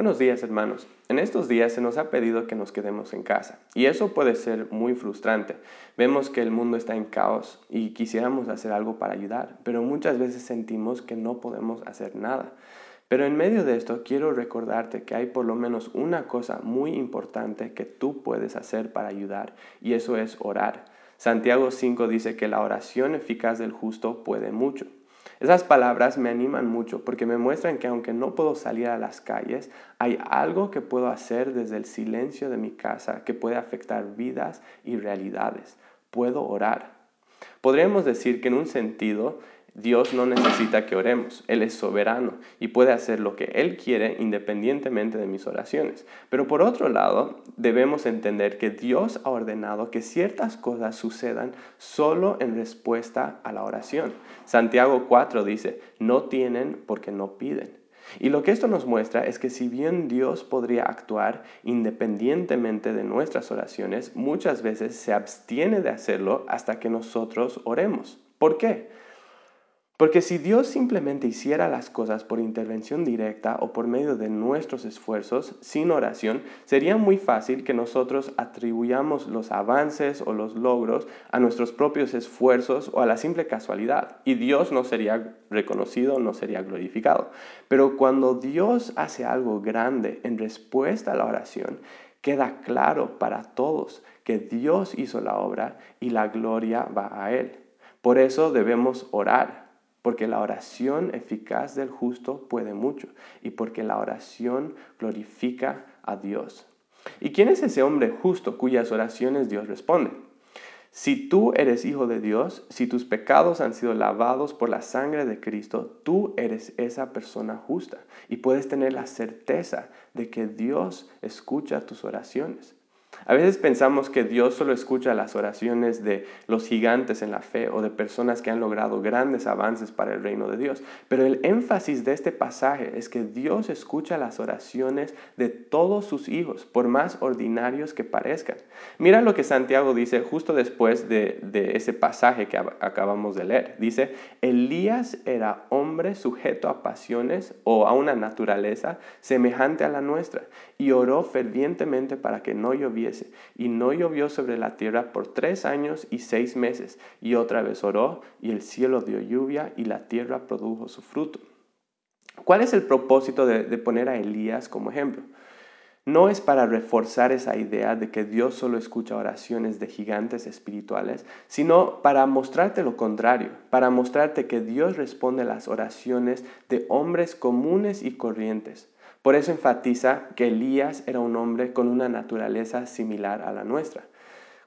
Buenos días hermanos. En estos días se nos ha pedido que nos quedemos en casa y eso puede ser muy frustrante. Vemos que el mundo está en caos y quisiéramos hacer algo para ayudar, pero muchas veces sentimos que no podemos hacer nada. Pero en medio de esto quiero recordarte que hay por lo menos una cosa muy importante que tú puedes hacer para ayudar y eso es orar. Santiago 5 dice que la oración eficaz del justo puede mucho. Esas palabras me animan mucho porque me muestran que aunque no puedo salir a las calles, hay algo que puedo hacer desde el silencio de mi casa que puede afectar vidas y realidades. Puedo orar. Podríamos decir que en un sentido Dios no necesita que oremos, Él es soberano y puede hacer lo que Él quiere independientemente de mis oraciones. Pero por otro lado, debemos entender que Dios ha ordenado que ciertas cosas sucedan solo en respuesta a la oración. Santiago 4 dice, no tienen porque no piden. Y lo que esto nos muestra es que si bien Dios podría actuar independientemente de nuestras oraciones, muchas veces se abstiene de hacerlo hasta que nosotros oremos. ¿Por qué? Porque si Dios simplemente hiciera las cosas por intervención directa o por medio de nuestros esfuerzos, sin oración, sería muy fácil que nosotros atribuyamos los avances o los logros a nuestros propios esfuerzos o a la simple casualidad, y Dios no sería reconocido, no sería glorificado. Pero cuando Dios hace algo grande en respuesta a la oración, queda claro para todos que Dios hizo la obra y la gloria va a Él. Por eso debemos orar porque la oración eficaz del justo puede mucho y porque la oración glorifica a Dios. ¿Y quién es ese hombre justo cuyas oraciones Dios responde? Si tú eres hijo de Dios, si tus pecados han sido lavados por la sangre de Cristo, tú eres esa persona justa y puedes tener la certeza de que Dios escucha tus oraciones. A veces pensamos que Dios solo escucha las oraciones de los gigantes en la fe o de personas que han logrado grandes avances para el reino de Dios, pero el énfasis de este pasaje es que Dios escucha las oraciones de todos sus hijos, por más ordinarios que parezcan. Mira lo que Santiago dice justo después de, ese pasaje que acabamos de leer. Dice, Elías era hombre sujeto a pasiones o a una naturaleza semejante a la nuestra y oró fervientemente para que no lloviese y no llovió sobre la tierra por tres años y seis meses. Y otra vez oró, y el cielo dio lluvia, y la tierra produjo su fruto. ¿Cuál es el propósito de, de poner a Elías como ejemplo? No es para reforzar esa idea de que Dios solo escucha oraciones de gigantes espirituales, sino para mostrarte lo contrario, para mostrarte que Dios responde a las oraciones de hombres comunes y corrientes. Por eso enfatiza que Elías era un hombre con una naturaleza similar a la nuestra.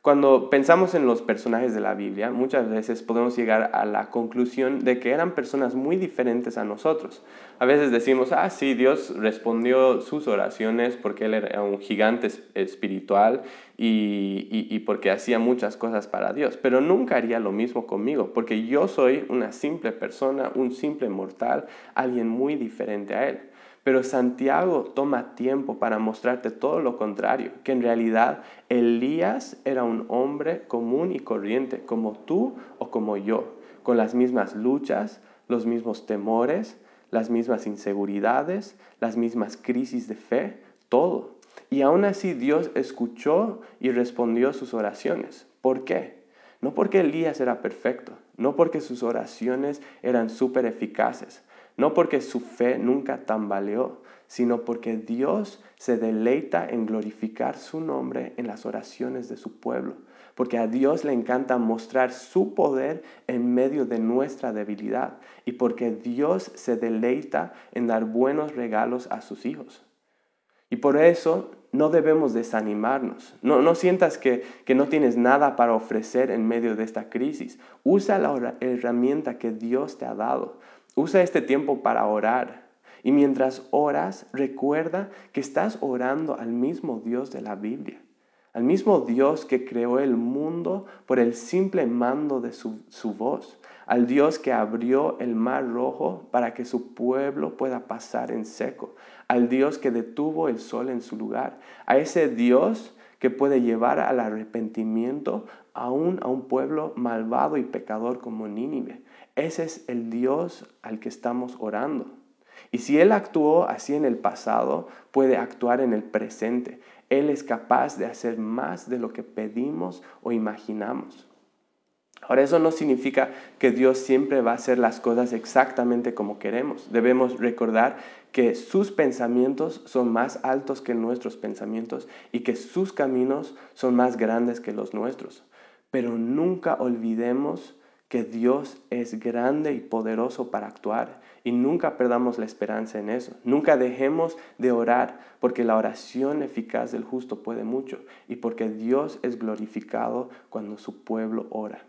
Cuando pensamos en los personajes de la Biblia, muchas veces podemos llegar a la conclusión de que eran personas muy diferentes a nosotros. A veces decimos, ah, sí, Dios respondió sus oraciones porque Él era un gigante espiritual y, y, porque hacía muchas cosas para Dios, pero nunca haría lo mismo conmigo, porque yo soy una simple persona, un simple mortal, alguien muy diferente a Él. Pero Santiago toma tiempo para mostrarte todo lo contrario, que en realidad Elías era un hombre común y corriente, como tú o como yo, con las mismas luchas, los mismos temores, las mismas inseguridades, las mismas crisis de fe, todo. Y aún así Dios escuchó y respondió sus oraciones. ¿Por qué? No porque Elías era perfecto, no porque sus oraciones eran súper eficaces, no porque su fe nunca tambaleó, sino porque Dios se deleita en glorificar su nombre en las oraciones de su pueblo, porque a Dios le encanta mostrar su poder en medio de nuestra debilidad y porque Dios se deleita en dar buenos regalos a sus hijos. Y por eso no debemos desanimarnos. No, no sientas que, que, no tienes nada para ofrecer en medio de esta crisis. Usa la herramienta que Dios te ha dado. Usa este tiempo para orar. Y mientras oras, recuerda que estás orando al mismo Dios de la Biblia, al mismo Dios que creó el mundo por el simple mando de su, su voz, al Dios que abrió el mar rojo para que su pueblo pueda pasar en seco, al Dios que detuvo el sol en su lugar, a ese Dios que puede llevar al arrepentimiento aún a un pueblo malvado y pecador como Nínive. Ese es el Dios al que estamos orando. Y si Él actuó así en el pasado, puede actuar en el presente. Él es capaz de hacer más de lo que pedimos o imaginamos. Ahora, eso no significa que Dios siempre va a hacer las cosas exactamente como queremos. Debemos recordar que sus pensamientos son más altos que nuestros pensamientos y que sus caminos son más grandes que los nuestros. Pero nunca olvidemos que Dios es grande y poderoso para actuar y nunca perdamos la esperanza en eso. Nunca dejemos de orar porque la oración eficaz del justo puede mucho y porque Dios es glorificado cuando su pueblo ora.